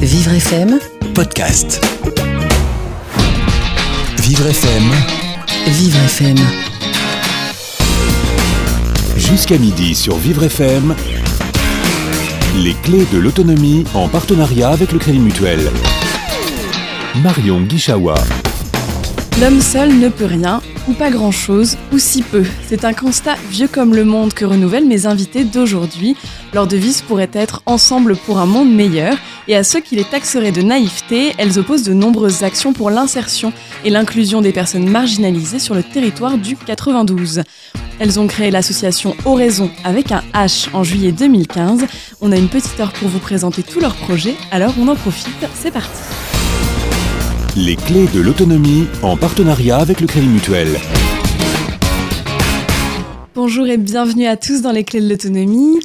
Vivre FM, podcast. Vivre FM, Vivre FM. jusqu'à midi sur Vivre FM. Les clés de l'autonomie en partenariat avec le Crédit Mutuel. Marion Guichawa. L'homme seul ne peut rien, pas grand-chose, ou si peu. C'est un constat vieux comme le monde que renouvellent mes invités d'aujourd'hui. Leur devise pourrait être Ensemble pour un monde meilleur, et à ceux qui les taxeraient de naïveté, elles opposent de nombreuses actions pour l'insertion et l'inclusion des personnes marginalisées sur le territoire du 92. Elles ont créé l'association Oraison avec un H en juillet 2015. On a une petite heure pour vous présenter tous leurs projets, alors on en profite, c'est parti. Les clés de l'autonomie en partenariat avec le Crédit Mutuel. Bonjour et bienvenue à tous dans les clés de l'autonomie.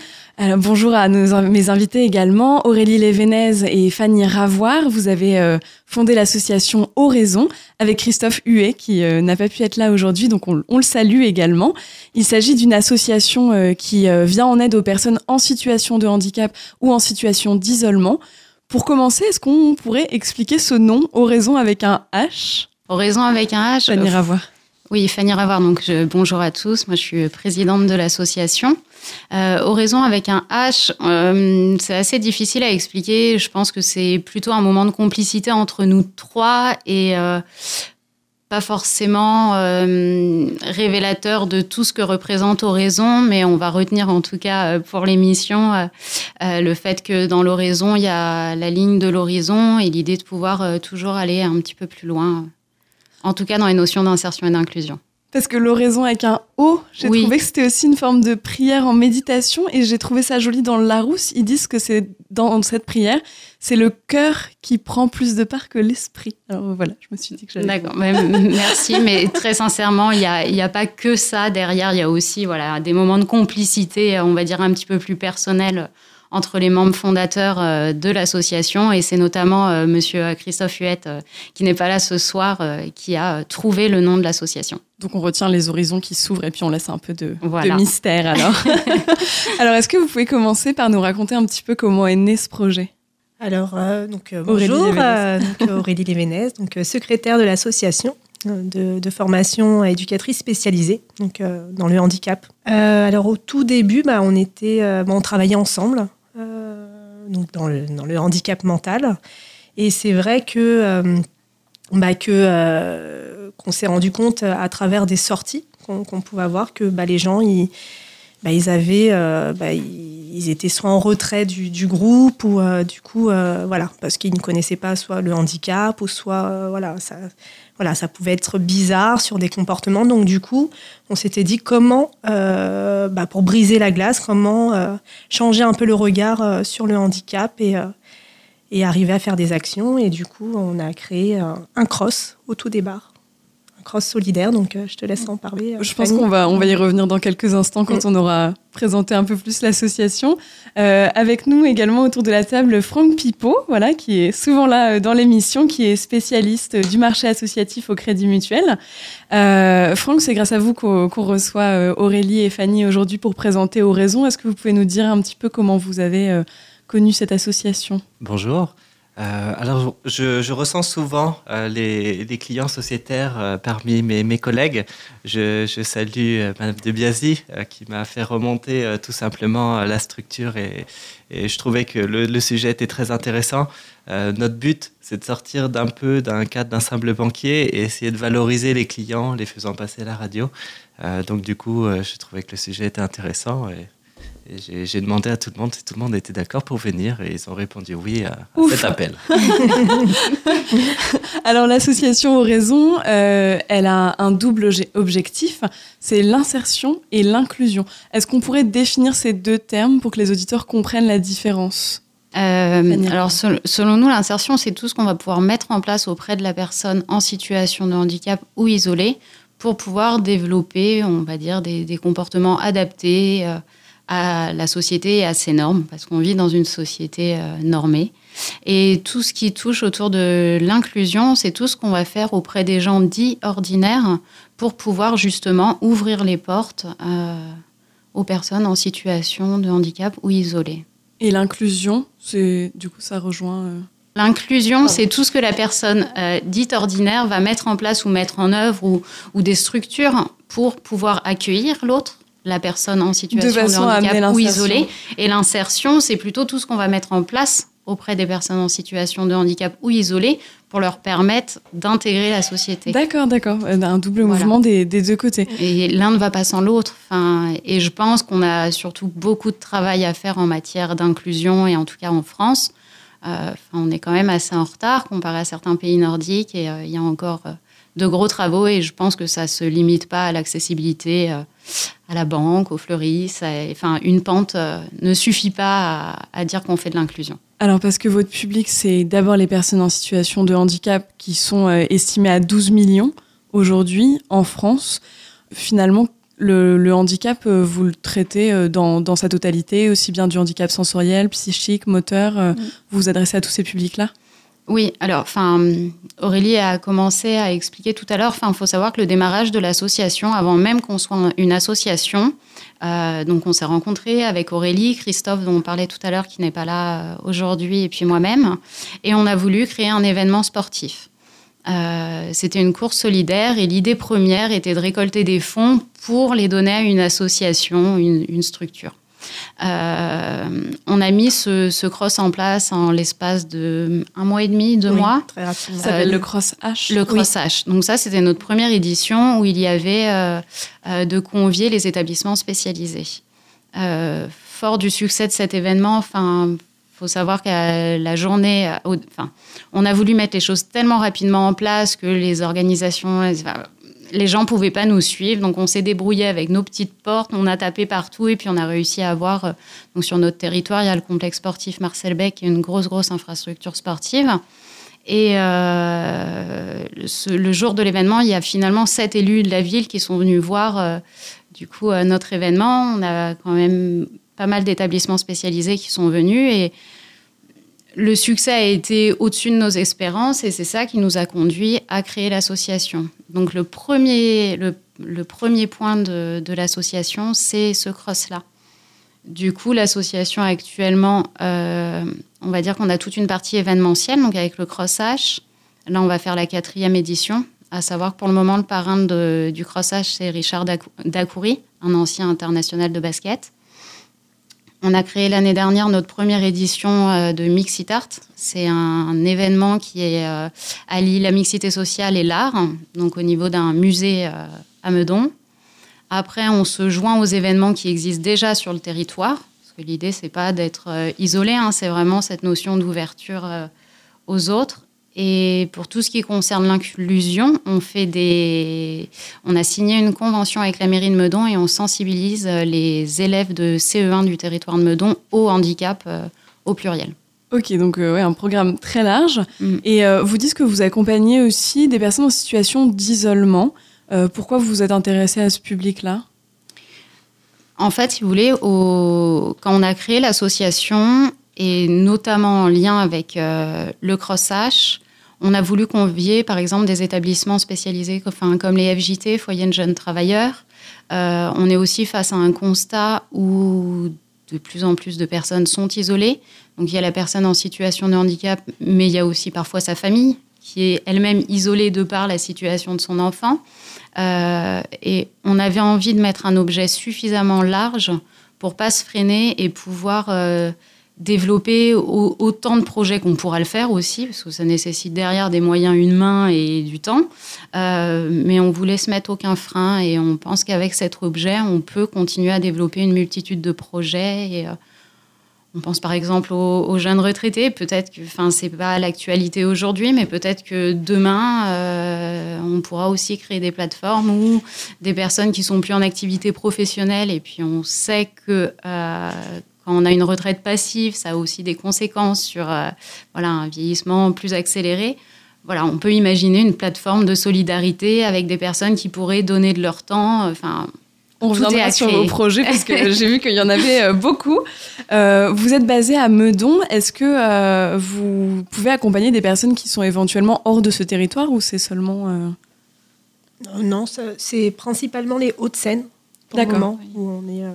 Bonjour à mes invités également, Aurélie Lévenez et Fanny Ravoire. Vous avez euh, fondé l'association Oraison avec Christophe Huet qui euh, n'a pas pu être là aujourd'hui, donc on, le salue également. Il s'agit d'une association euh, qui vient en aide aux personnes en situation de handicap ou en situation d'isolement. Pour commencer, est-ce qu'on pourrait expliquer ce nom Oraison avec un H? Oraison avec un H. Fanny euh, Ravoire. Oui, Fanny Ravoir. Donc, je- bonjour à tous. Moi, je suis présidente de l'association. Euh, Oraison avec un H, euh, c'est assez difficile à expliquer. Je pense que c'est plutôt un moment de complicité entre nous trois et euh, pas forcément euh, révélateur de tout ce que représente Oraison, mais on va retenir en tout cas euh, pour l'émission euh, le fait que dans l'oraison, il y a la ligne de l'horizon et l'idée de pouvoir toujours aller un petit peu plus loin. En tout cas, dans les notions d'insertion et d'inclusion. Parce que l'oraison avec un O, j'ai Oui. trouvé que c'était aussi une forme de prière en méditation et j'ai trouvé ça joli dans le Larousse. Ils disent que c'est dans cette prière, c'est le cœur qui prend plus de part que l'esprit. Alors voilà, je me suis dit que j'allais. D'accord, merci, mais très sincèrement, il n'y a, y a pas que ça derrière, il y a aussi voilà, des moments de complicité, on va dire un petit peu plus personnels entre les membres fondateurs euh, de l'association et c'est notamment euh, monsieur Christophe Huette euh, qui n'est pas là ce soir euh, qui a euh, trouvé le nom de l'association. Donc on retient les horizons qui s'ouvrent et puis on laisse un peu de, Voilà. de mystère alors. alors est-ce que vous pouvez commencer par nous raconter un petit peu comment est né ce projet? Alors, euh, donc, euh, Aurélie bonjour, Lévenez. euh, donc, euh, Aurélie Lévenez, donc, euh, secrétaire de l'association euh, de, de formation à éducatrice spécialisée donc, euh, dans le handicap. Euh, alors, au tout début, bah, on, était, euh, bon, on travaillait ensemble euh, donc dans, le, handicap mental. Et c'est vrai que, euh, bah, que, euh, qu'on s'est rendu compte euh, à travers des sorties qu'on, pouvait avoir que bah, les gens, ils, bah, ils avaient, bah, ils, étaient soit en retrait du, groupe ou du coup, voilà, parce qu'ils ne connaissaient pas soit le handicap ou soit, voilà, ça, voilà, ça pouvait être bizarre sur des comportements. Donc du coup, on s'était dit comment, euh, bah, pour briser la glace, comment euh, changer un peu le regard euh, sur le handicap et euh, et arriver à faire des actions. Et du coup, on a créé un, un cross au tout départ, un cross solidaire. Donc, euh, je te laisse en parler. euh, Je pense qu'on va, on va y revenir dans quelques instants quand on aura présenté un peu plus l'association. Euh, avec nous également autour de la table Franck Pipo, voilà, qui est souvent là dans l'émission, qui est spécialiste du marché associatif au Crédit Mutuel. Euh, Franck, c'est grâce à vous qu'on reçoit Aurélie et Fanny aujourd'hui pour présenter Oraison. Est-ce que vous pouvez nous dire un petit peu comment vous avez euh, connu cette association? Bonjour. Euh, alors, je, ressens souvent euh, les, clients sociétaires euh, parmi mes, collègues. Je, salue Madame de Biasi qui m'a fait remonter tout simplement la structure et, je trouvais que le, sujet était très intéressant. Notre but, c'est de sortir d'un peu d'un cadre d'un simple banquier et essayer de valoriser les clients, les faisant passer à la radio. Donc, du coup, je trouvais que le sujet était intéressant et, et j'ai- j'ai demandé à tout le monde si tout le monde était d'accord pour venir et ils ont répondu oui à, cet appel. Alors l'association Oraison, euh, elle a un double obje- objectif, c'est l'insertion et l'inclusion. Est-ce qu'on pourrait définir ces deux termes pour que les auditeurs comprennent la différence? Euh, alors, sel- selon nous, l'insertion, c'est tout ce qu'on va pouvoir mettre en place auprès de la personne en situation de handicap ou isolée pour pouvoir développer, on va dire, des, des comportements adaptés euh, à la société et à ses normes, parce qu'on vit dans une société euh, normée. Et tout ce qui touche autour de l'inclusion, c'est tout ce qu'on va faire auprès des gens dits ordinaires pour pouvoir justement ouvrir les portes euh, aux personnes en situation de handicap ou isolées. Et l'inclusion, c'est du coup ça rejoint euh, L'inclusion, c'est tout ce que la personne euh, dite ordinaire va mettre en place ou mettre en œuvre ou, ou des structures pour pouvoir accueillir l'autre, la personne en situation de, handicap ou isolée. Et l'insertion, c'est plutôt tout ce qu'on va mettre en place auprès des personnes en situation de handicap ou isolées pour leur permettre d'intégrer la société. D'accord, d'accord. Euh, un double mouvement des, deux côtés. Et l'un ne va pas sans l'autre. Enfin, et je pense qu'on a surtout beaucoup de travail à faire en matière d'inclusion et en tout cas en France. Euh, on est quand même assez en retard comparé à certains pays nordiques et euh, il y a encore euh, de gros travaux et je pense que ça ne se limite pas à l'accessibilité à la banque, aux fleuristes. enfin, une pente ne suffit pas à, dire qu'on fait de l'inclusion. Alors parce que votre public, c'est d'abord les personnes en situation de handicap qui sont estimées à 12 millions aujourd'hui en France. Finalement, le, handicap, euh, vous le traitez euh, dans, sa totalité, aussi bien du handicap sensoriel, psychique, moteur. Euh, vous vous adressez à tous ces publics-là? Oui, alors, enfin, Aurélie a commencé à expliquer tout à l'heure. Enfin, il faut savoir que le démarrage de l'association, avant même qu'on soit une association, donc on s'est rencontrés avec Aurélie, Christophe dont on parlait tout à l'heure, qui n'est pas là aujourd'hui, et puis moi-même, et on a voulu créer un événement sportif. Euh, c'était une course solidaire et l'idée première était de récolter des fonds pour les donner à une association, une, structure. Euh, on a mis ce, cross en place en l'espace de un mois et demi, deux mois. Très rapidement. Ça s'appelle le cross H. Le cross H. Donc ça, c'était notre première édition où il y avait euh, de convier les établissements spécialisés. fort du succès de cet événement, enfin il faut savoir que la journée, euh, enfin, on a voulu mettre les choses tellement rapidement en place que les organisations, les gens pouvaient pas nous suivre. Donc, on s'est débrouillé avec nos petites portes, on a tapé partout et puis on a réussi à avoir. Euh, sur notre territoire, il y a le complexe sportif Marcel Beck, une grosse, grosse infrastructure sportive. Et euh, le jour de l'événement, il y a finalement sept élus de la ville qui sont venus voir du coup notre événement. On a quand même pas mal d'établissements spécialisés qui sont venus et le succès a été au-dessus de nos espérances et c'est ça qui nous a conduit à créer l'association. Donc le premier, le, premier point de, l'association, c'est ce cross-là. Du coup, l'association actuellement, euh, on va dire qu'on a toute une partie événementielle, donc avec le Cross H. Là, on va faire la quatrième édition, à savoir que pour le moment, le parrain du Cross H, c'est Richard Dacoury, un ancien international de basket. On a créé l'année dernière notre première édition euh, de Mixit Art. C'est un, événement qui euh, allie la mixité sociale et l'art, donc au niveau d'un musée euh, à Meudon. Après, on se joint aux événements qui existent déjà sur le territoire. Parce que l'idée, c'est pas d'être isolé, hein, c'est vraiment cette notion d'ouverture aux autres. Et pour tout ce qui concerne l'inclusion, on fait des, on a signé une convention avec la mairie de Meudon et on sensibilise les élèves de CE1 du territoire de Meudon au handicap euh, au pluriel. Ok, donc euh, ouais, un programme très large. Mm. Et euh, vous dites que vous accompagnez aussi des personnes en situation d'isolement. pourquoi vous vous êtes intéressé à ce public-là? En fait, si vous voulez, au... quand on a créé l'association, et notamment en lien avec le Cross-H, on a voulu convier, par exemple, des établissements spécialisés enfin, comme les FJT, Foyers de jeunes travailleurs. Euh, on est aussi face à un constat où de plus en plus de personnes sont isolées. Donc il y a la personne en situation de handicap, mais il y a aussi parfois sa famille qui est elle-même isolée de par la situation de son enfant. Euh, et on avait envie de mettre un objet suffisamment large pour pas se freiner et pouvoir euh, développer autant de projets qu'on pourra le faire aussi, parce que ça nécessite derrière des moyens humains et du temps. Euh, mais on voulait se mettre aucun frein et on pense qu'avec cet objet, on peut continuer à développer une multitude de projets. Et, euh, on pense par exemple aux, jeunes retraités. Peut-être que, enfin, c'est pas l'actualité aujourd'hui, mais peut-être que demain, euh, on pourra aussi créer des plateformes où des personnes qui sont plus en activité professionnelle et puis on sait que quand on a une retraite passive, ça a aussi des conséquences sur euh, voilà, un vieillissement plus accéléré. Voilà, on peut imaginer une plateforme de solidarité avec des personnes qui pourraient donner de leur temps. Enfin, on reviendra sur vos projets parce que j'ai vu qu'il y en avait euh, beaucoup. Euh, vous êtes basé à Meudon. Est-ce que vous pouvez accompagner des personnes qui sont éventuellement hors de ce territoire ou c'est seulement... Non, c'est principalement les Hauts-de-Seine D'accord. Où on est, euh,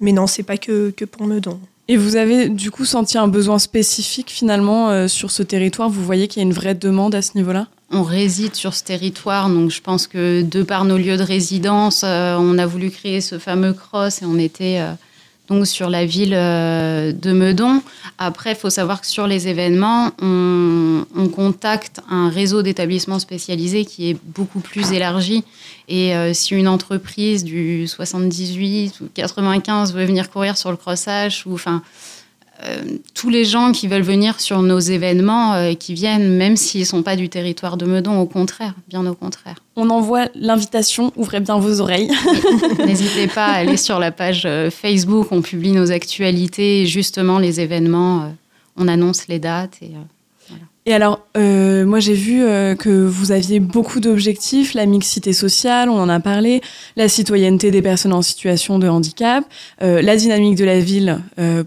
Mais non, c'est pas que, que pour Meudon. Et vous avez du coup senti un besoin spécifique finalement euh, sur ce territoire? Vous voyez qu'il y a une vraie demande à ce niveau-là? On réside sur ce territoire, donc je pense que de par nos lieux de résidence, euh, on a voulu créer ce fameux cross et on était euh, donc sur la ville de Meudon. Après, il faut savoir que sur les événements, on, on contacte un réseau d'établissements spécialisés qui est beaucoup plus élargi. Et si une entreprise du 78 ou 95 veut venir courir sur le crossage, ou enfin euh, tous les gens qui veulent venir sur nos événements, euh, qui viennent, même s'ils ne sont pas du territoire de Meudon, au contraire, bien au contraire. On envoie l'invitation, ouvrez bien vos oreilles. N'hésitez pas à aller sur la page euh, Facebook, on publie nos actualités, justement les événements, on annonce les dates et et alors, euh, moi j'ai vu euh, que vous aviez beaucoup d'objectifs, la mixité sociale, on en a parlé, la citoyenneté des personnes en situation de handicap, euh, la dynamique de la ville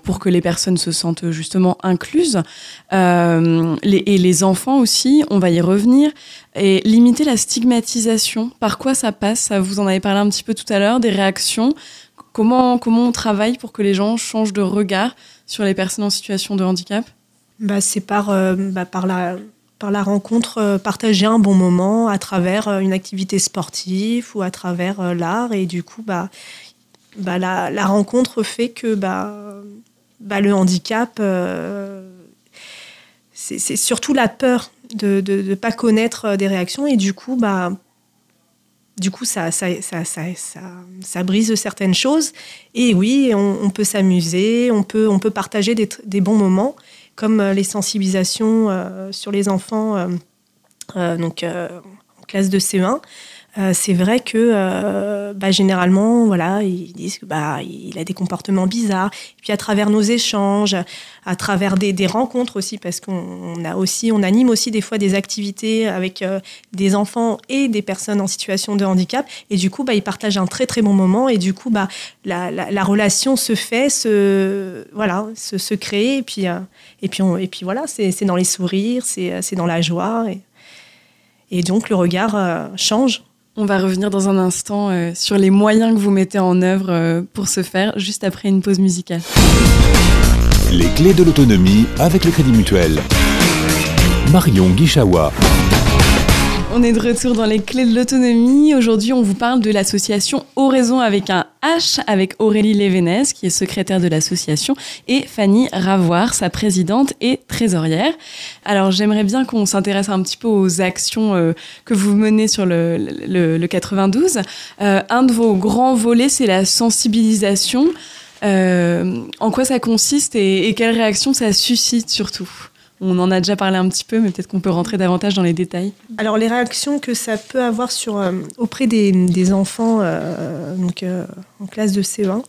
pour que les personnes se sentent justement incluses, les, et les enfants aussi, on va y revenir, et limiter la stigmatisation. Par quoi ça passe? Vous en avez parlé un petit peu tout à l'heure, des réactions. Comment, comment on travaille pour que les gens changent de regard sur les personnes en situation de handicap? Bah, C'est par, euh, bah, par, la, par la rencontre, euh, partager un bon moment à travers euh, une activité sportive ou à travers l'art. Et du coup, bah, bah, la, la, rencontre fait que bah, bah, le handicap, c'est surtout la peur de ne pas connaître des réactions. Et du coup, bah, du coup, ça, ça, ça, ça, brise certaines choses. Et oui, on, peut s'amuser, on peut, on peut partager des, des, bons moments comme euh, les sensibilisations euh, sur les enfants euh, en classe de CE1. C'est vrai que bah, généralement, voilà, ils disent que bah, il a des comportements bizarres. Et puis à travers nos échanges, à travers des, des rencontres aussi, parce qu'on a aussi, on anime aussi des fois des activités avec des enfants et des personnes en situation de handicap. Et du coup, bah, ils partagent un très très bon moment. Et du coup, bah, la, la, la relation se fait, se voilà, se, se crée. Et puis et puis, et puis voilà, c'est dans les sourires, c'est dans la joie. Et, donc le regard euh, change. On va revenir dans un instant euh, sur les moyens que vous mettez en œuvre euh, pour ce faire, juste après une pause musicale. Les clés de l'autonomie avec le Crédit Mutuel. Marion Guichawa. On est de retour dans les clés de l'autonomie. Aujourd'hui, on vous parle de l'association Oraison avec un H, avec Aurélie Lévenez, qui est secrétaire de l'association, et Fanny Ravoire, sa présidente et trésorière. Alors, j'aimerais bien qu'on s'intéresse un petit peu aux actions euh, que vous menez sur le, le, 92. Euh, un de vos grands volets, c'est la sensibilisation. Euh, en quoi ça consiste et, et quelles réactions ça suscite surtout? On en a déjà parlé un petit peu, mais peut-être qu'on peut rentrer davantage dans les détails. Alors les réactions que ça peut avoir euh, auprès des, enfants euh, donc, euh, en classe de CE1,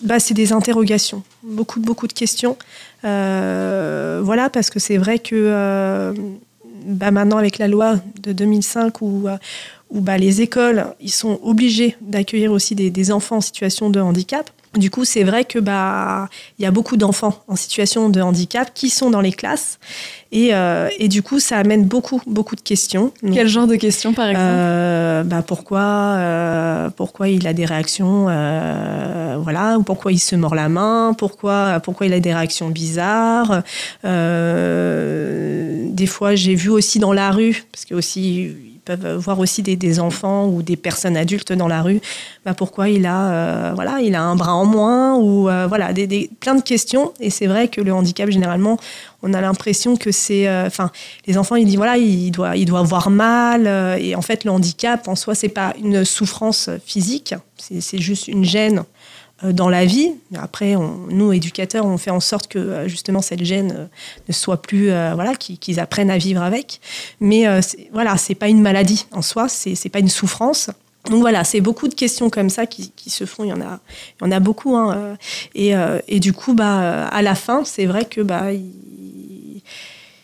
bah, c'est des interrogations, beaucoup, beaucoup de questions. voilà, parce que c'est vrai que bah, maintenant avec la loi de 2005 où, où bah, les écoles ils sont obligés d'accueillir aussi des enfants en situation de handicap, du coup, c'est vrai que bah il y a beaucoup d'enfants en situation de handicap qui sont dans les classes et, euh, et du coup, ça amène beaucoup beaucoup de questions. Quel genre de questions, par exemple euh, bah pourquoi euh, pourquoi il a des réactions voilà ou pourquoi il se mord la main pourquoi pourquoi il a des réactions bizarres des fois, j'ai vu aussi dans la rue parce que aussi peuvent voir aussi des, enfants ou des personnes adultes dans la rue. Bah pourquoi il a, euh, voilà, il a un bras en moins ou euh, voilà, des, plein de questions. Et c'est vrai que le handicap, généralement, on a l'impression que c'est, euh, enfin, les enfants, ils disent voilà, il doit, il doit avoir mal. et en fait, le handicap, en soi, c'est pas une souffrance physique, c'est juste une gêne dans la vie. Après, nous, éducateurs, on fait en sorte que euh, justement cette gêne euh, ne soit plus, voilà, qu'ils apprennent à vivre avec. Mais voilà, c'est pas une maladie en soi, c'est pas une souffrance. Donc voilà, c'est beaucoup de questions comme ça qui, se font. Il y en a, il y en a beaucoup. Hein, et, et, du coup, bah, à la fin, c'est vrai que bah,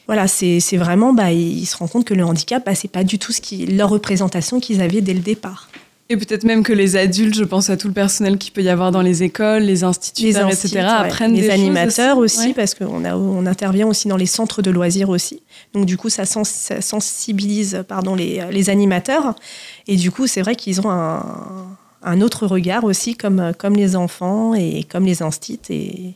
voilà, c'est vraiment, bah, ils se rendent compte que le handicap, bah, c'est pas du tout ce qui, leur représentation qu'ils avaient dès le départ. Et peut-être même que les adultes, je pense à tout le personnel qui peut y avoir dans les écoles, les instituteurs, etc., apprennent les animateurs aussi, parce qu'on on intervient aussi dans les centres de loisirs aussi. Donc du coup, ça, sensibilise pardon les, les, animateurs. Et du coup, c'est vrai qu'ils ont un, un autre regard aussi, comme, comme les enfants et comme les instits. Et,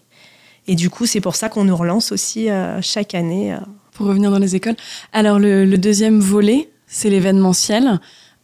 et du coup, c'est pour ça qu'on nous relance aussi chaque année. Pour revenir dans les écoles. Alors, le, le deuxième volet, c'est l'événementiel.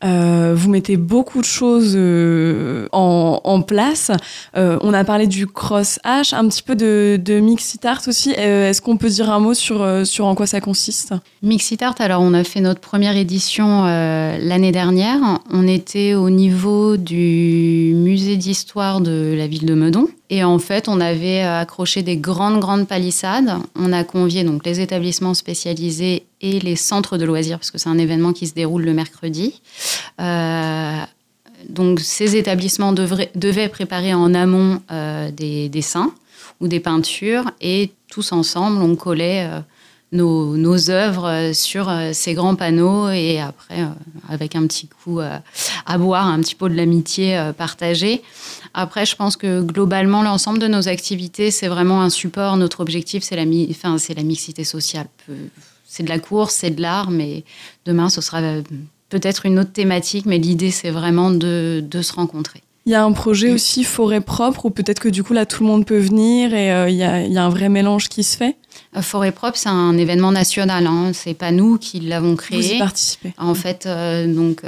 Euh, vous mettez beaucoup de choses euh, en, place. Euh, on a parlé du cross-H, un petit peu de, de Mixitart aussi. Est-ce qu'on peut dire un mot sur, sur en quoi ça consiste? Mixitart, alors on a fait notre première édition l'année dernière. On était au niveau du musée d'histoire de la ville de Meudon. Et en fait, on avait accroché des grandes, grandes palissades. On a convié donc les établissements spécialisés et les centres de loisirs, parce que c'est un événement qui se déroule le mercredi. Euh, donc, ces établissements devraient, devaient préparer en amont euh, des dessins ou des peintures, et tous ensemble, on collait euh, nos, œuvres sur ces grands panneaux, et après, avec un petit coup à boire, un petit pot de l'amitié partagée. Après, je pense que globalement, l'ensemble de nos activités, c'est vraiment un support. Notre objectif, c'est la mixité sociale. C'est de la course, c'est de l'art, mais demain, ce sera peut-être une autre thématique, mais l'idée, c'est vraiment de, de, se rencontrer. Il y a un projet aussi forêt propre, ou peut-être que du coup, là, tout le monde peut venir et euh, il, y a, il, y a, un vrai mélange qui se fait? Euh, Forêt propre, c'est un événement national. Hein. C'est pas nous qui l'avons créé. Vous y participez. En fait, euh, donc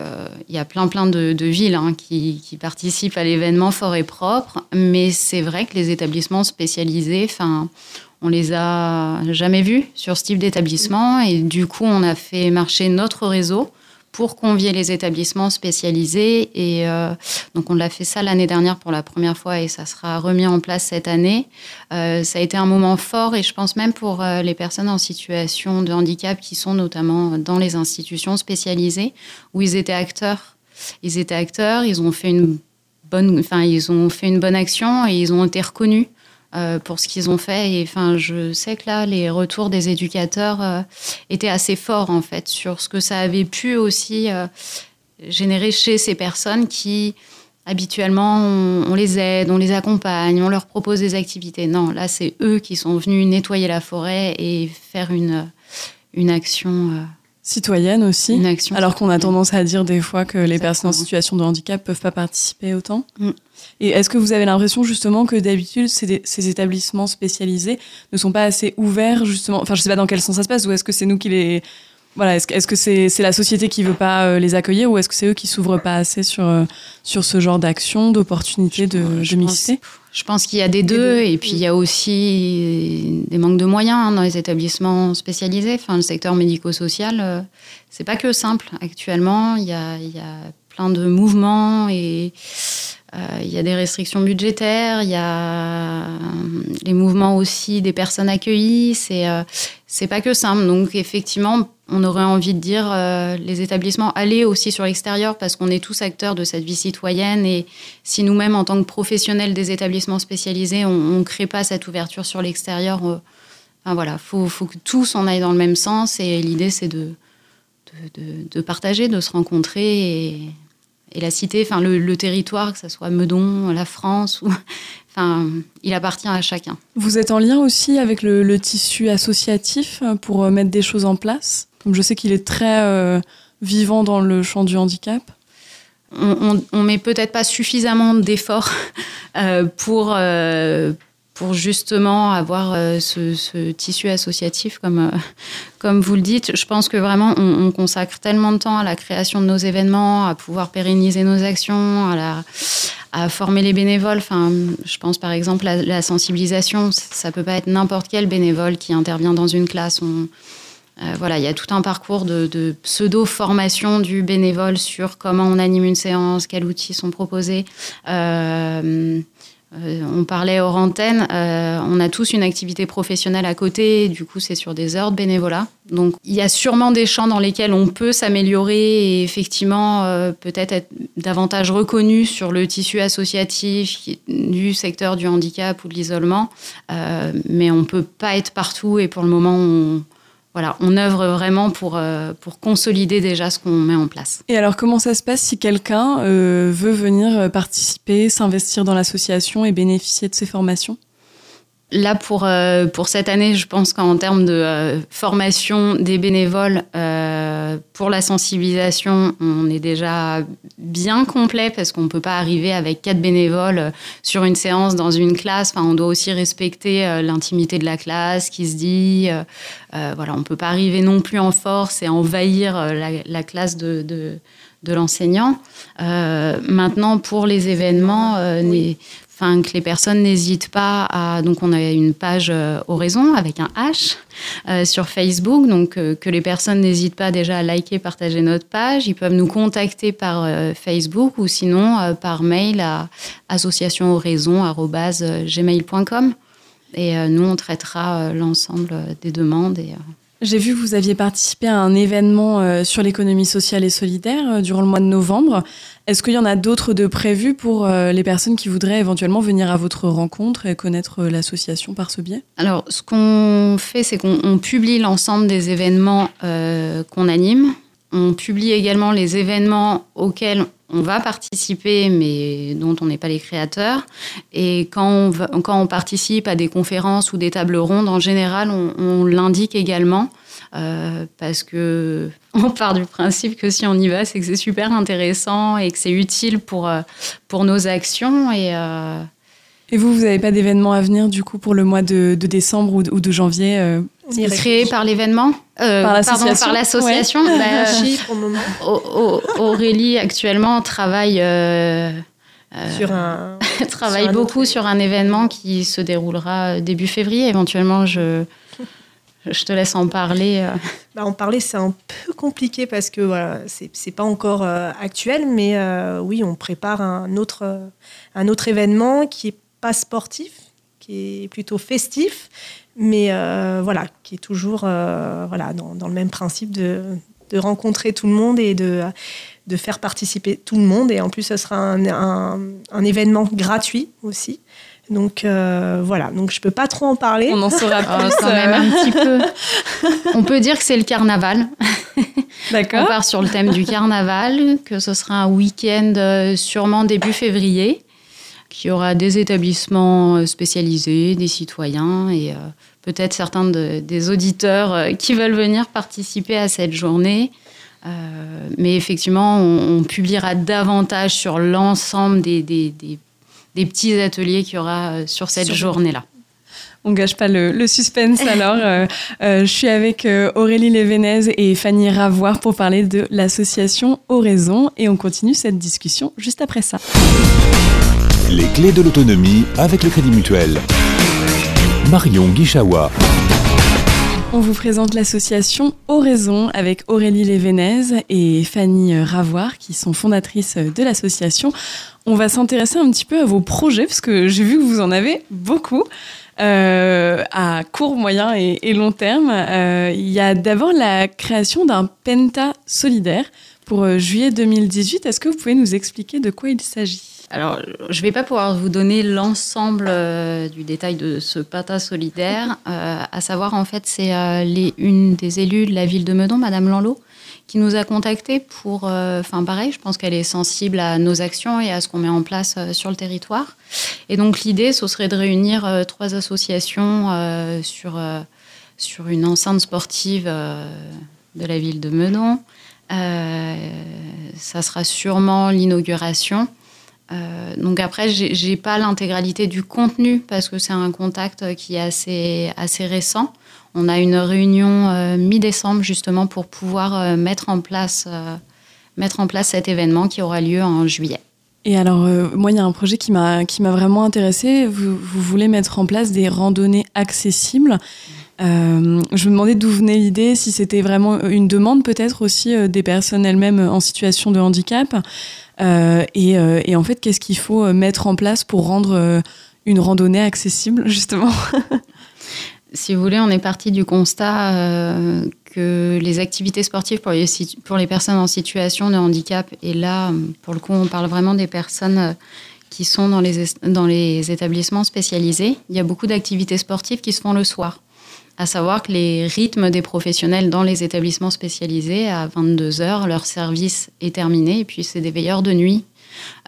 il y a plein plein de, de villes hein, qui, qui, participent à l'événement Forêt propre, mais c'est vrai que les établissements spécialisés, enfin, on les a jamais vus sur ce type d'établissement et du coup, on a fait marcher notre réseau pour convier les établissements spécialisés. Et euh, donc, on l'a fait ça l'année dernière pour la première fois et ça sera remis en place cette année. Euh, ça a été un moment fort et je pense même pour euh, les personnes en situation de handicap qui sont notamment dans les institutions spécialisées où ils étaient acteurs. Ils étaient acteurs, ils ont fait une bonne, enfin, ils ont fait une bonne action et ils ont été reconnus pour ce qu'ils ont fait. Et enfin, je sais que là, les retours des éducateurs euh, étaient assez forts en fait sur ce que ça avait pu aussi euh, générer chez ces personnes qui habituellement on, les aide, on les accompagne, on leur propose des activités. Non, là, c'est eux qui sont venus nettoyer la forêt et faire une une action citoyenne aussi. alors qu'on a tendance à dire des fois que les personnes en situation de handicap peuvent pas participer autant. Mm. Et est-ce que vous avez l'impression justement que d'habitude ces, ces, établissements spécialisés ne sont pas assez ouverts justement? Enfin, je sais pas dans quel sens ça se passe, ou est-ce que c'est nous qui les voilà, est-ce est -ce que c'est la société qui veut pas euh, les accueillir ou est-ce que c'est eux qui s'ouvrent pas assez sur, euh, sur ce genre d'action, d'opportunités de, de mixité Je pense qu'il y a des deux, et puis il y a aussi des manques de moyens hein, dans les établissements spécialisés. Enfin, le secteur médico-social, euh, c'est pas que simple. Actuellement, il y a, il y a plein de mouvements et euh, il y a des restrictions budgétaires, il y a euh, les mouvements aussi des personnes accueillies. C'est euh, c'est pas que simple. Donc effectivement, on aurait envie de dire les établissements allez aussi sur l'extérieur parce qu'on est tous acteurs de cette vie citoyenne et si nous-mêmes en tant que professionnels des établissements spécialisés, on, ne crée pas cette ouverture sur l'extérieur. enfin voilà, faut faut que tous on aille dans le même sens et l'idée c'est de de, partager, de se rencontrer et la cité, enfin le, territoire, que ce soit Meudon, la France, enfin, il appartient à chacun. Vous êtes en lien aussi avec le, tissu associatif euh, pour euh, mettre des choses en place? Je sais qu'il est très euh, vivant dans le champ du handicap. On, on, met peut-être pas suffisamment d'efforts pour, pour justement avoir euh, ce, tissu associatif, comme, euh, comme vous le dites. Je pense que vraiment, on, consacre tellement de temps à la création de nos événements, à pouvoir pérenniser nos actions, à, former les bénévoles. Enfin, je pense par exemple à la sensibilisation. Ça peut pas être n'importe quel bénévole qui intervient dans une classe. Euh, voilà, il y a tout un parcours de, pseudo-formation du bénévole sur comment on anime une séance, quels outils sont proposés. Euh, euh, on parlait hors antenne, on a tous une activité professionnelle à côté, du coup c'est sur des heures de bénévolat. Donc il y a sûrement des champs dans lesquels on peut s'améliorer et effectivement peut-être être davantage reconnu sur le tissu associatif du secteur du handicap ou de l'isolement, mais on ne peut pas être partout et pour le moment on, voilà, on œuvre vraiment pour, euh, pour consolider déjà ce qu'on met en place. Et alors, comment ça se passe si quelqu'un euh, veut venir euh, participer, s'investir dans l'association et bénéficier de ces formations? Là, pour, pour cette année, je pense qu'en termes de formation des bénévoles, pour la sensibilisation, on est déjà bien complet parce qu'on ne peut pas arriver avec quatre bénévoles sur une séance dans une classe. Enfin, on doit aussi respecter l'intimité de la classe, qui se dit. voilà, on ne peut pas arriver non plus en force et envahir la, classe de, de l'enseignant. maintenant, pour les événements, enfin que les personnes n'hésitent pas à donc on a une page euh, Oraison avec un H euh, sur Facebook. Donc euh, que les personnes n'hésitent pas déjà à liker partager notre page. Ils peuvent nous contacter par Facebook ou sinon par mail à associationoraison@gmail.com et nous on traitera l'ensemble des demandes j'ai vu que vous aviez participé à un événement euh, sur l'économie sociale et solidaire euh, durant le mois de novembre. Est-ce qu'il y en a d'autres de prévus pour euh, les personnes qui voudraient éventuellement venir à votre rencontre et connaître l'association par ce biais? Alors, ce qu'on fait, c'est qu'on publie l'ensemble des événements qu'on anime. On publie également les événements auxquels on va participer, mais dont on n'est pas les créateurs. Et quand on, participe à des conférences ou des tables rondes, en général, on, l'indique également. Euh, parce que on part du principe que si on y va, c'est que c'est super intéressant et que c'est utile pour, euh, pour nos actions. Et, euh, vous, vous n'avez pas d'événement à venir du coup pour le mois de, décembre ou de, janvier Créé par l'événement euh, Par l'association bah, Aurélie actuellement travaille, euh, sur un, travaille beaucoup sur un événement qui se déroulera début février. Éventuellement, je, je te laisse en parler. Bah, en parler, c'est un peu compliqué parce que voilà, c'est pas encore actuel, mais oui, on prépare un autre, un autre événement qui est pas sportif, qui est plutôt festif, mais euh, voilà, qui est toujours euh, voilà, dans, dans, le même principe de, de, rencontrer tout le monde et de, de faire participer tout le monde. Et en plus, ce sera un, un, un événement gratuit aussi. Donc euh, voilà, donc je peux pas trop en parler. On en saura plus quand même un petit peu. On peut dire que c'est le carnaval. D'accord. On part sur le thème du carnaval, que ce sera un week-end sûrement début février qu'il y aura des établissements euh, spécialisés, des citoyens et euh, peut-être certains des auditeurs euh, qui veulent venir participer à cette journée. mais effectivement, on, publiera davantage sur l'ensemble des, des, des, petits ateliers qu'il y aura sur cette journée-là. On gâche pas le, suspense alors. je suis avec Aurélie Lévenez et Fanny Ravoire pour parler de l'association Oraison et on continue cette discussion juste après ça. Les clés de l'autonomie avec le Crédit Mutuel. Marion Guichawa. On vous présente l'association Oraison avec Aurélie Lévenez et Fanny Ravoire qui sont fondatrices de l'association. On va s'intéresser un petit peu à vos projets parce que j'ai vu que vous en avez beaucoup. Euh, à court, moyen et, long terme. Euh, il y a d'abord la création d'un Penta solidaire pour euh, juillet 2018. Est-ce que vous pouvez nous expliquer de quoi il s'agit? Alors, je ne vais pas pouvoir vous donner l'ensemble euh, du détail de ce PATA solidaire. Euh, à savoir, en fait, c'est euh, une des élus de la ville de Meudon, Madame Lanlot, qui nous a contactés pour. Enfin, pareil, je pense qu'elle est sensible à nos actions et à ce qu'on met en place sur le territoire. Et donc, l'idée, ce serait de réunir trois associations sur, sur une enceinte sportive de la ville de Meudon. ça sera sûrement l'inauguration. Euh, donc après, j'ai pas l'intégralité du contenu parce que c'est un contact qui est assez, assez récent. On a une réunion euh, mi-décembre justement pour pouvoir euh, mettre, en place, mettre en place cet événement qui aura lieu en juillet. Et alors, moi, il y a un projet qui m'a vraiment intéressé. Vous, vous, voulez mettre en place des randonnées accessibles. Je me demandais d'où venait l'idée, si c'était vraiment une demande peut-être aussi des personnes elles-mêmes en situation de handicap. Euh, euh, et, en fait, qu'est-ce qu'il faut euh, mettre en place pour rendre une randonnée accessible, justement? Si vous voulez, on est parti du constat que les activités sportives pour les, personnes en situation de handicap, et là, pour le coup, on parle vraiment des personnes qui sont dans les établissements spécialisés. Il y a beaucoup d'activités sportives qui se font le soir à savoir que les rythmes des professionnels dans les établissements spécialisés, à 22 heures, leur service est terminé, et puis c'est des veilleurs de nuit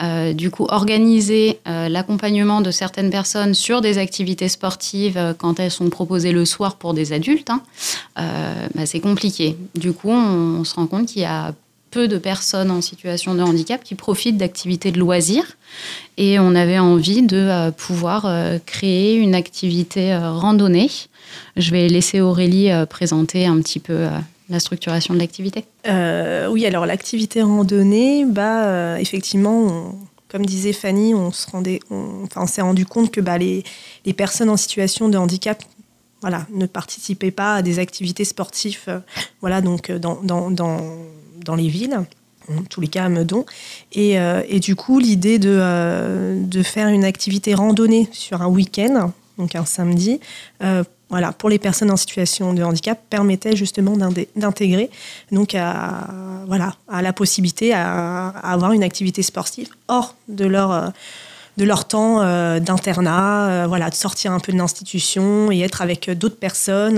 Euh, du coup, organiser euh, l'accompagnement de certaines personnes sur des activités sportives euh, quand elles sont proposées le soir pour des adultes, hein, bah, c'est compliqué. Du coup, on, on se rend compte qu'il y a peu de personnes en situation de handicap qui profitent d'activités de loisirs. Et on avait envie de pouvoir créer une activité randonnée. Je vais laisser Aurélie présenter un petit peu la structuration de l'activité euh, Oui, alors l'activité randonnée, bah, euh, effectivement, comme disait Fanny, on se rendait, enfin, s'est rendu compte que bah, les, les, personnes en situation de handicap voilà, ne participaient pas à des activités sportives euh, voilà, donc, dans, dans, dans, les villes. En tous les cas à Meudon. Et, et du coup, l'idée de, de faire une activité randonnée sur un week-end, donc un samedi, voilà, pour les personnes en situation de handicap, permettait justement d'intégrer donc à, voilà, à la possibilité à, avoir une activité sportive hors de leur, euh, de leur temps euh, d'internat, euh, voilà, de sortir un peu de l'institution et être avec d'autres personnes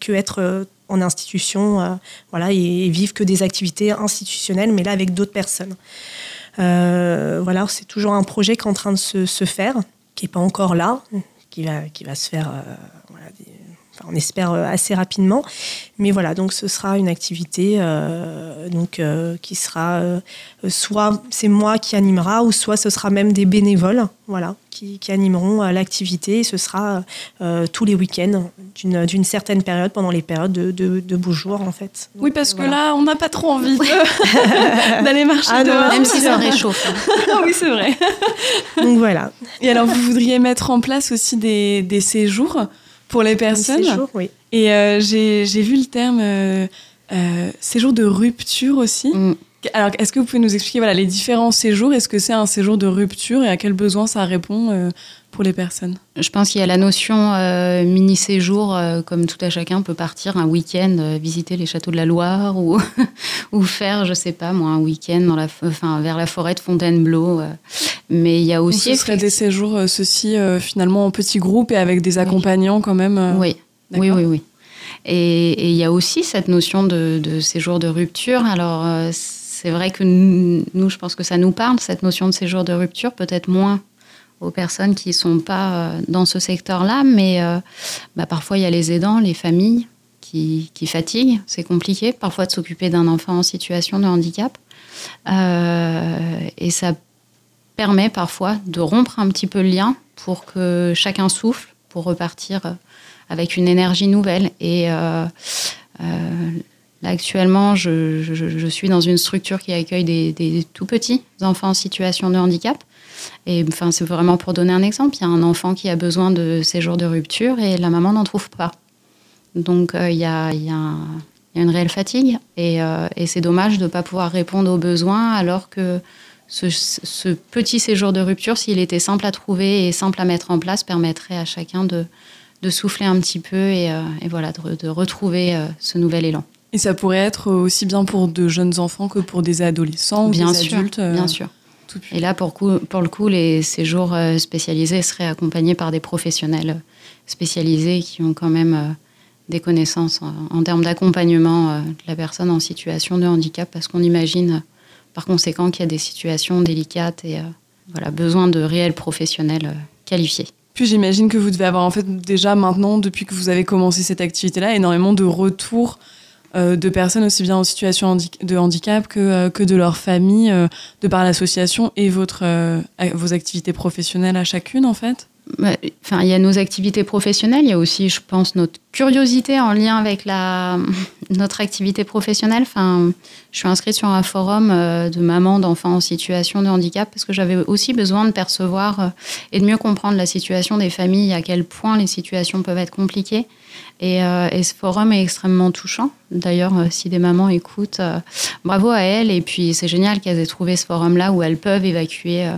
que être en institution, voilà, et, vivre que des activités institutionnelles, mais là avec d'autres personnes. voilà, c'est toujours un projet qui est en train de se, se faire, qui n'est pas encore là, qui va, qui va se faire on espère euh, assez rapidement. Mais voilà, donc ce sera une activité euh, donc, euh, qui sera soit c'est moi qui animera, ou soit ce sera même des bénévoles voilà, qui, animeront l'activité. Ce sera tous les week-ends d'une certaine période, pendant les périodes de, de, beaux jours en fait. oui, parce que là, on n'a pas trop envie d'aller marcher ah, dehors. Même si ça réchauffe. oui, c'est vrai. donc voilà. Et alors, vous voudriez mettre en place aussi des, des séjours pour les personnes. Séjour, oui. Et euh, j'ai vu le terme euh, euh, séjour de rupture aussi. Mm. Alors, est-ce que vous pouvez nous expliquer voilà, les différents séjours? Est-ce que c'est un séjour de rupture et à quel besoin ça répond pour les personnes? Je pense qu'il y a la notion mini-séjour, comme tout à chacun peut partir un week-end visiter les châteaux de la Loire ou, ou faire, je sais pas moi, un week-end dans la, enfin, vers la forêt de Fontainebleau. Mais il y a aussi. ce serait des séjours, ceci finalement en petits groupes et avec des accompagnants quand même Oui, oui, oui, oui. Et il y a aussi cette notion de, de séjour de rupture. Alors, euh, c'est vrai que nous, je pense que ça nous parle, cette notion de séjour de rupture, peut-être moins aux personnes qui ne sont pas euh, dans ce secteur-là, mais euh, bah, parfois il y a les aidants, les familles qui, fatiguent, c'est compliqué parfois de s'occuper d'un enfant en situation de handicap. et ça permet parfois de rompre un petit peu le lien pour que chacun souffle, pour repartir avec une énergie nouvelle. Et euh, euh, actuellement, je, suis dans une structure qui accueille des, tout petits enfants en situation de handicap. Et enfin, c'est vraiment pour donner un exemple. Il y a un enfant qui a besoin de séjours de rupture et la maman n'en trouve pas. Donc, euh, il, y a, il, y a une réelle fatigue et, et c'est dommage de ne pas pouvoir répondre aux besoins alors que ce, petit séjour de rupture, s'il était simple à trouver et simple à mettre en place, permettrait à chacun de, de souffler un petit peu et, euh, voilà, de, retrouver euh, ce nouvel élan. Et ça pourrait être aussi bien pour de jeunes enfants que pour des adolescents bien ou des sûr, adultes. Bien sûr. Et là, pour, pour le coup, les séjours spécialisés seraient accompagnés par des professionnels spécialisés qui ont quand même des connaissances en, termes d'accompagnement de la personne en situation de handicap, parce qu'on imagine par conséquent qu'il y a des situations délicates et voilà, besoin de réels professionnels qualifiés. Puis j'imagine que vous devez avoir en fait déjà maintenant, depuis que vous avez commencé cette activité-là, énormément de retours euh, de personnes aussi bien en situation de handicap que, euh, que de leur famille, euh, de par l'association et votre, vos activités professionnelles à chacune en fait? Enfin, il y a nos activités professionnelles, il y a aussi, je pense, notre curiosité en lien avec la, notre activité professionnelle. Enfin, je suis inscrite sur un forum euh, de mamans d'enfants en situation de handicap parce que j'avais aussi besoin de percevoir euh, et de mieux comprendre la situation des familles, à quel point les situations peuvent être compliquées. Et, euh, et ce forum est extrêmement touchant. D'ailleurs, si des mamans écoutent, bravo à elles. Et puis, c'est génial qu'elles aient trouvé ce forum-là où elles peuvent évacuer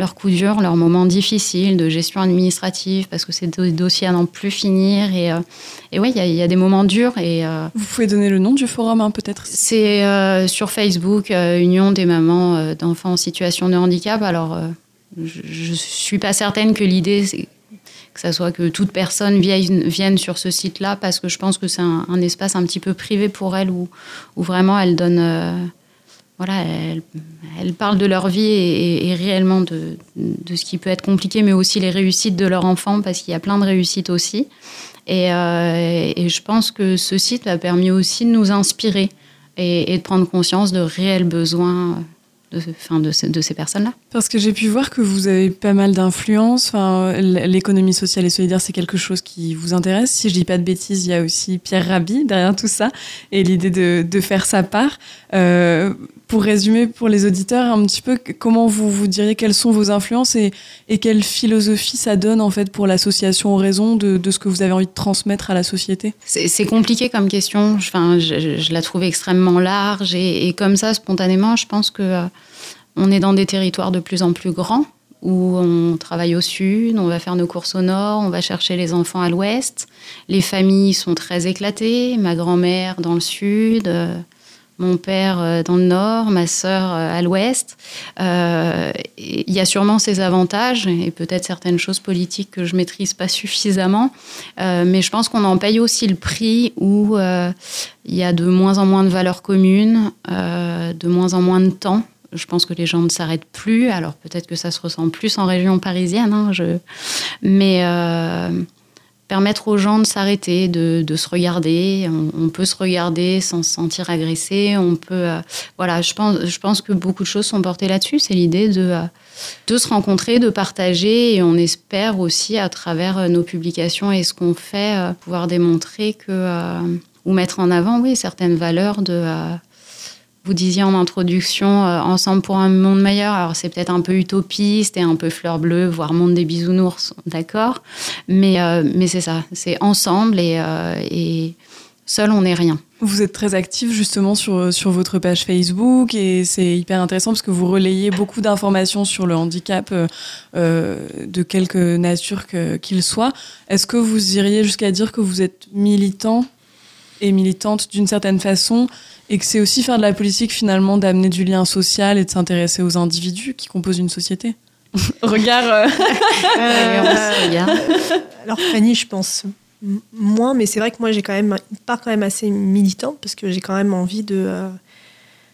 leurs coups durs, leurs moments difficiles de gestion administrative, parce que c'est des dossiers à n'en plus finir. Et, euh, et oui, il y, a des moments durs. Et, euh, Vous pouvez donner le nom du forum, hein, peut-être? C'est euh, sur Facebook, Union des mamans d'enfants en situation de handicap. Alors, je ne suis pas certaine que l'idée, c'est que ça soit que toute personne vienne, vienne sur ce site-là, parce que je pense que c'est un, espace un petit peu privé pour elle, où, où vraiment elle donne voilà, elles, parlent de leur vie et, réellement de, de, ce qui peut être compliqué, mais aussi les réussites de leur enfant, parce qu'il y a plein de réussites aussi. Et, et, je pense que ce site a permis aussi de nous inspirer et, et de prendre conscience de réels besoins de, fin, de, de ces personnes-là. Parce que j'ai pu voir que vous avez pas mal d'influence. Enfin, l'économie sociale et solidaire, c'est quelque chose qui vous intéresse. Si je dis pas de bêtises, il y a aussi Pierre Rabhi derrière tout ça et l'idée de, de, faire sa part. Euh, pour résumer pour les auditeurs un petit peu, comment vous vous diriez quelles sont vos influences et, quelle philosophie ça donne en fait pour l'association Raison de, de, ce que vous avez envie de transmettre à la société? C'est compliqué comme question. Enfin, je, la trouve extrêmement large et, et, comme ça, spontanément, je pense que euh, on est dans des territoires de plus en plus grands où on travaille au sud, on va faire nos courses au nord, on va chercher les enfants à l'ouest. Les familles sont très éclatées. Ma grand-mère dans le sud. Euh, mon père euh, dans le nord, ma sœur euh, à l'ouest. Euh, il y a sûrement ses avantages et peut-être certaines choses politiques que je maîtrise pas suffisamment, mais je pense qu'on en paye aussi le prix où il y a de moins en moins de valeurs communes, de moins en moins de temps je pense que les gens ne s'arrêtent plus. Alors peut-être que ça se ressent plus en région parisienne, hein, mais permettre aux gens de s'arrêter, de, se regarder. On, peut se regarder sans se sentir agressé. On peut, euh, voilà, je pense, je pense que beaucoup de choses sont portées là-dessus. C'est l'idée de, euh, de se rencontrer, de partager, et on espère aussi à travers euh, nos publications et ce qu'on fait pouvoir démontrer que ou mettre en avant, oui, certaines valeurs de vous disiez en introduction, euh, ensemble pour un monde meilleur. Alors c'est peut-être un peu utopiste et un peu fleur bleue, voire monde des bisounours, d'accord. Mais, euh, mais c'est ça, c'est ensemble et, euh, et seul on n'est rien. Vous êtes très actif justement sur, sur votre page Facebook et c'est hyper intéressant parce que vous relayez beaucoup d'informations sur le handicap de quelque nature qu'il soit. Est-ce que vous iriez jusqu'à dire que vous êtes militant et militante d'une certaine façon et que c'est aussi faire de la politique finalement d'amener du lien social et de s'intéresser aux individus qui composent une société. Regard. Euh, alors Fanny, je pense moins, mais c'est vrai que moi j'ai quand même une part quand même assez militante parce que j'ai quand même envie de euh,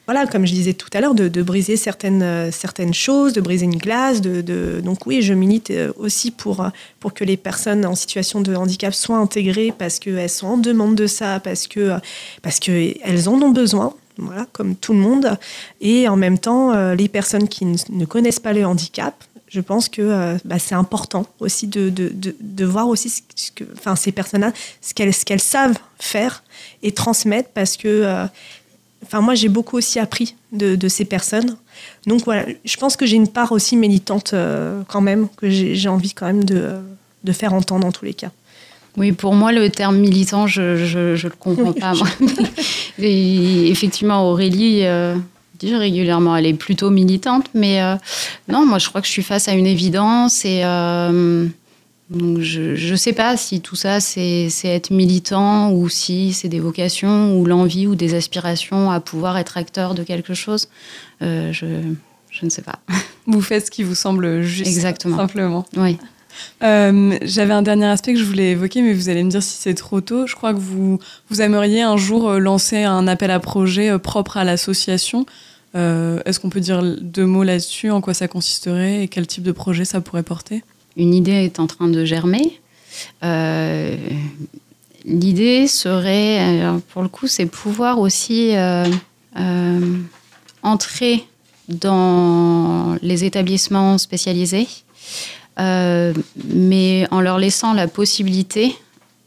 voilà, comme je disais tout à l'heure, de, briser certaines, euh, certaines choses, de briser une glace. Donc oui, je milite euh, aussi pour, euh, pour que les personnes en situation de handicap soient intégrées parce qu'elles sont en demande de ça, parce qu'elles parce que en ont besoin. Voilà, comme tout le monde. Et en même temps, les personnes qui ne connaissent pas le handicap, je pense que bah, c'est important aussi de, de, de, voir aussi ce que, enfin, ces personnes-là, ce qu'elles qu'elles savent faire et transmettre parce que Enfin, moi, j'ai beaucoup aussi appris de, ces personnes. Donc voilà, je pense que j'ai une part aussi militante euh, quand même, que j'ai envie quand même de, de, faire entendre en tous les cas. Oui, pour moi, le terme militant, je ne le comprends pas. Et effectivement, Aurélie euh, dit régulièrement, elle est plutôt militante, mais euh, non, moi, je crois que je suis face à une évidence et donc je ne sais pas si tout ça c'est être militant ou si c'est des vocations ou l'envie ou des aspirations à pouvoir être acteur de quelque chose. Euh, je, je, ne sais pas. Vous faites ce qui vous semble juste. Exactement. Simplement. Oui. Euh, j'avais un dernier aspect que je voulais évoquer, mais vous allez me dire si c'est trop tôt. Je crois que vous, vous aimeriez un jour euh, lancer un appel à projet propre à l'association. Est-ce qu'on peut dire deux mots là-dessus? En quoi ça consisterait? Et quel type de projet ça pourrait porter? Une idée est en train de germer. Euh, l'idée serait, pour le coup, c'est pouvoir aussi euh, euh, entrer dans les établissements spécialisés, mais en leur laissant la possibilité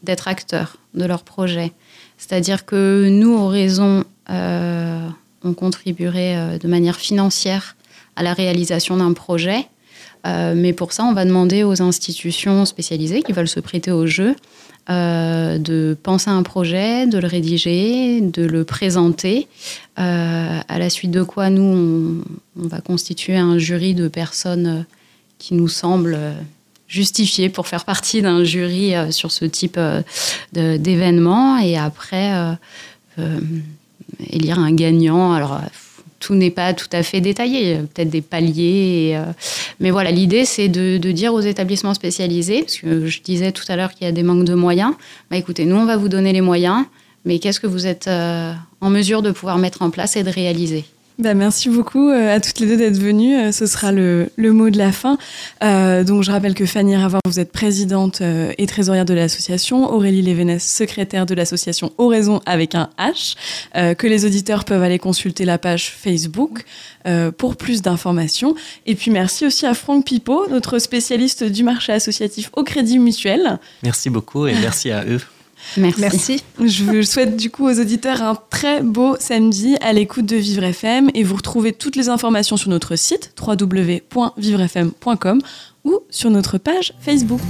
d'être acteurs de leur projet. C'est-à-dire que nous, au Raison, on contribuerait de manière financière à la réalisation d'un projet, euh, mais pour ça, on va demander aux institutions spécialisées qui veulent se prêter au jeu euh, de penser un projet, de le rédiger, de le présenter, euh, à la suite de quoi nous, on, va constituer un jury de personnes qui nous semblent justifiées pour faire partie d'un jury sur ce type d'événement et après élire un gagnant. Alors, tout n'est pas tout à fait détaillé, peut-être des paliers. Euh, mais voilà, l'idée, c'est de, dire aux établissements spécialisés, parce que je disais tout à l'heure qu'il y a des manques de moyens, bah, écoutez, nous, on va vous donner les moyens, mais qu'est-ce que vous êtes euh, en mesure de pouvoir mettre en place et de réaliser? Bah, merci beaucoup euh, à toutes les deux d'être venues. Euh, ce sera le, le, mot de la fin. Euh, donc, je rappelle que Fanny Ravard, vous êtes présidente et trésorière de l'association. Aurélie Lévenès, secrétaire de l'association Oraison avec un H. Euh, que les auditeurs peuvent aller consulter la page Facebook pour plus d'informations. Et puis, merci aussi à Franck Pipo, notre spécialiste du marché associatif au Crédit Mutuel. Merci beaucoup et merci à eux. Merci. Je souhaite du coup aux auditeurs un très beau samedi à l'écoute de Vivre FM et vous retrouvez toutes les informations sur notre site www.vivrefm.com ou sur notre page Facebook.